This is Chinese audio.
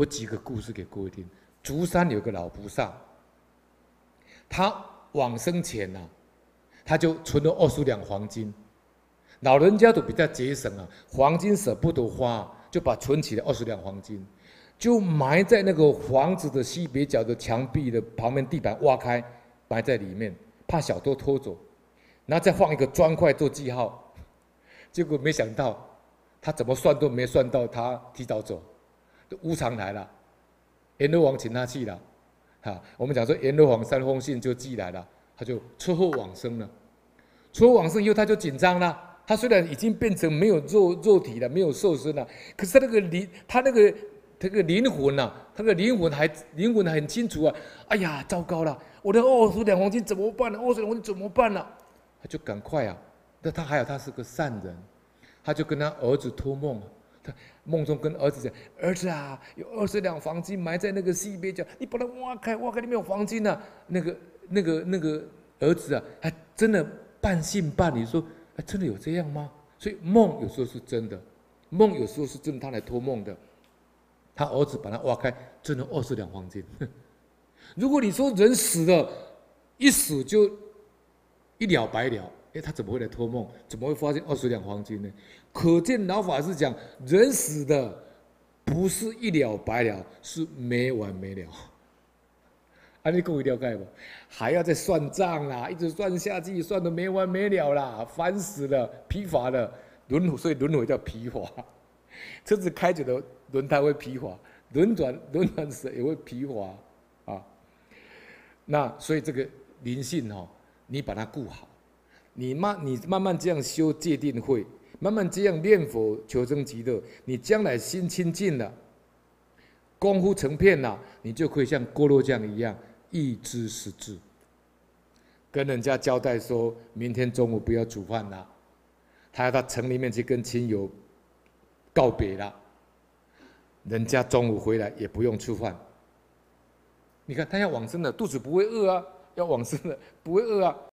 我举个故事给各位听。竹山有个老菩萨，他往生前啊，他就存了二十两黄金。老人家都比较节省啊，黄金舍不得花，就把存起了二十两黄金，就埋在那个房子的西北角的墙壁的旁边，地板挖开，埋在里面，怕小偷偷走。然后再放一个砖块做记号。结果没想到，他怎么算都没算到他提早走，无常来了。阎罗王请他去了，哈，我们讲说阎罗王三封信就寄来了，他就车祸往生了。车祸往生以后，他就紧张了。他虽然已经变成没有肉肉体了，没有兽身了，可是他那个灵，他那个这个灵魂呐，他的灵魂还灵魂很清楚啊。哎呀，糟糕了，我的二十两黄金怎么办呢？二十两黄金怎么办呢？他就赶快啊。那他还有他是个善人，他就跟他儿子托梦。他梦中跟儿子讲：“儿子啊，有二十两黄金埋在那个西边角，你把它挖开，挖开里面有黄金啊。”那个、那个、那个儿子啊，还真的半信半疑说：“哎，真的有这样吗？”所以梦有时候是真的，梦有时候是真的，他来托梦的。他儿子把它挖开，真的二十两黄金。如果你说人死了，一死就一了百了。哎，他怎么会来托梦？怎么会发现二十两黄金呢？可见老法师讲，人死的不是一了百了，是没完没了。啊，你各位了解不？还要再算账啦，一直算下去，算的没完没了啦，烦死了，疲乏了，轮回，所以轮回叫疲乏。车子开久了，轮胎会疲乏，轮转轮转时也会疲乏啊。那所以这个灵性哈，你把它顾好。你慢，你慢慢这样修戒定慧，慢慢这样念佛求生极乐，你将来心清净了，功夫成片了，你就可以像郭罗匠一样一知十智，跟人家交代说，明天中午不要煮饭了，他要到城里面去跟亲友告别了，人家中午回来也不用吃饭。你看他要往生了，肚子不会饿啊，要往生了不会饿啊。